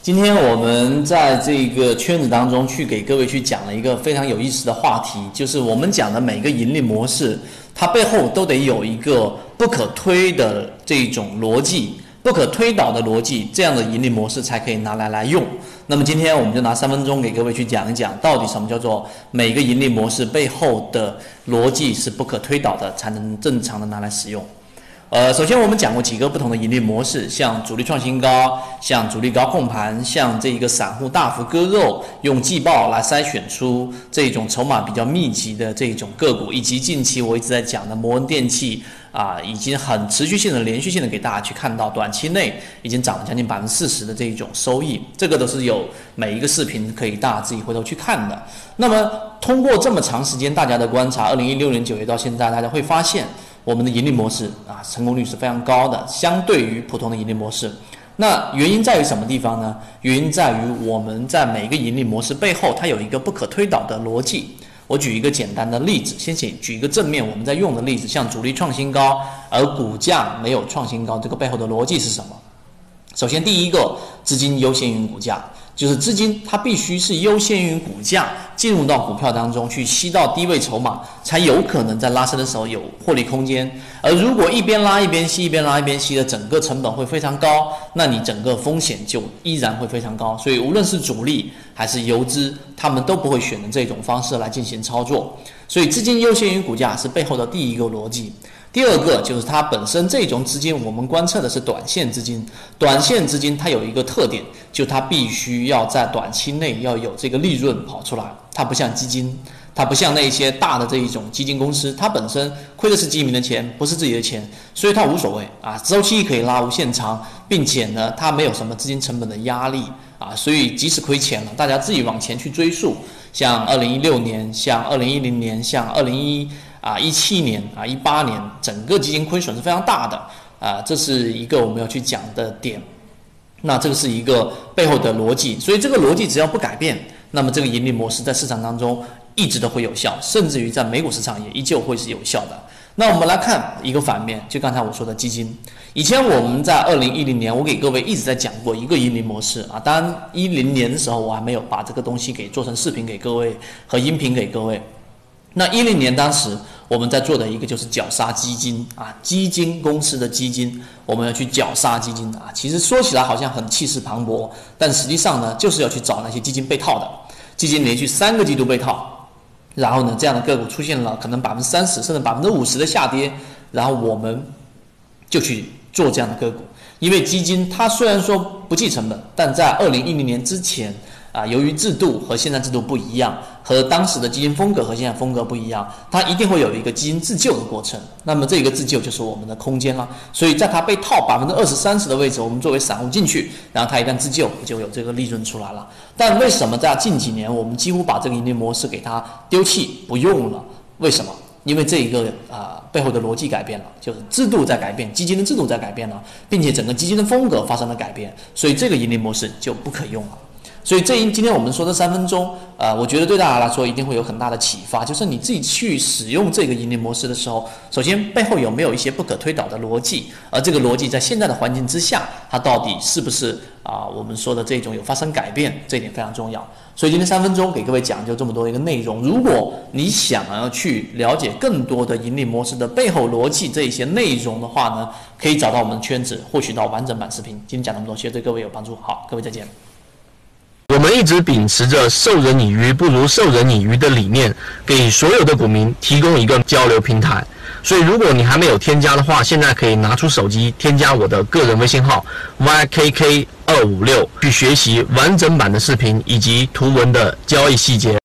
今天我们在这个圈子当中去给各位去讲了一个非常有意思的话题，就是我们讲的每个盈利模式，它背后都得有一个不可推的这种逻辑，不可推导的逻辑，这样的盈利模式才可以拿来来用。那么今天我们就拿三分钟给各位去讲一讲，到底什么叫做每个盈利模式背后的逻辑是不可推导的，才能正常的拿来使用。呃，首先我们讲过几个不同的盈利模式，像主力创新高，像主力高控盘，像这一个散户大幅割肉，用季报来筛选出这种筹码比较密集的这种个股，以及近期我一直在讲的摩恩电器啊，已经很持续性的、连续性的给大家去看到，短期内已经涨了将近百分之四十的这一种收益，这个都是有每一个视频可以大家自己回头去看的。那么通过这么长时间大家的观察，二零一六年九月到现在，大家会发现。我们的盈利模式啊，成功率是非常高的，相对于普通的盈利模式。那原因在于什么地方呢？原因在于我们在每一个盈利模式背后，它有一个不可推导的逻辑。我举一个简单的例子，先请举一个正面我们在用的例子，像主力创新高，而股价没有创新高，这个背后的逻辑是什么？首先，第一个，资金优先于股价。就是资金，它必须是优先于股价进入到股票当中去吸到低位筹码，才有可能在拉升的时候有获利空间。而如果一边拉一边吸，一边拉一边吸的，整个成本会非常高，那你整个风险就依然会非常高。所以无论是主力还是游资，他们都不会选择这种方式来进行操作。所以资金优先于股价是背后的第一个逻辑。第二个就是它本身这种资金，我们观测的是短线资金。短线资金它有一个特点，就它必须要在短期内要有这个利润跑出来。它不像基金，它不像那些大的这一种基金公司，它本身亏的是基民的钱，不是自己的钱，所以它无所谓啊，周期可以拉无限长，并且呢，它没有什么资金成本的压力啊，所以即使亏钱了，大家自己往前去追溯，像二零一六年，像二零一零年，像二零一。啊，一七年啊，一八年，整个基金亏损是非常大的啊，这是一个我们要去讲的点。那这个是一个背后的逻辑，所以这个逻辑只要不改变，那么这个盈利模式在市场当中一直都会有效，甚至于在美股市场也依旧会是有效的。那我们来看一个反面，就刚才我说的基金。以前我们在二零一零年，我给各位一直在讲过一个盈利模式啊，当然一零年的时候我还没有把这个东西给做成视频给各位和音频给各位。那一零年当时我们在做的一个就是绞杀基金啊，基金公司的基金，我们要去绞杀基金啊。其实说起来好像很气势磅礴，但实际上呢，就是要去找那些基金被套的，基金连续三个季度被套，然后呢，这样的个股出现了可能百分之三十甚至百分之五十的下跌，然后我们就去做这样的个股，因为基金它虽然说不计成本，但在二零一零年之前。啊，由于制度和现在制度不一样，和当时的基金风格和现在风格不一样，它一定会有一个基金自救的过程。那么这个自救就是我们的空间了。所以在它被套百分之二十三十的位置，我们作为散户进去，然后它一旦自救，就有这个利润出来了。但为什么在近几年我们几乎把这个盈利模式给它丢弃不用了？为什么？因为这一个啊背后的逻辑改变了，就是制度在改变，基金的制度在改变了，并且整个基金的风格发生了改变，所以这个盈利模式就不可用了。所以这一今天我们说的三分钟，呃，我觉得对大家来说一定会有很大的启发。就是你自己去使用这个盈利模式的时候，首先背后有没有一些不可推导的逻辑，而这个逻辑在现在的环境之下，它到底是不是啊我们说的这种有发生改变，这一点非常重要。所以今天三分钟给各位讲就这么多一个内容。如果你想要去了解更多的盈利模式的背后逻辑这一些内容的话呢，可以找到我们的圈子获取到完整版视频。今天讲那么多，希望对各位有帮助。好，各位再见。一直秉持着授人以鱼不如授人以渔的理念，给所有的股民提供一个交流平台。所以，如果你还没有添加的话，现在可以拿出手机添加我的个人微信号 ykk 二五六，去学习完整版的视频以及图文的交易细节。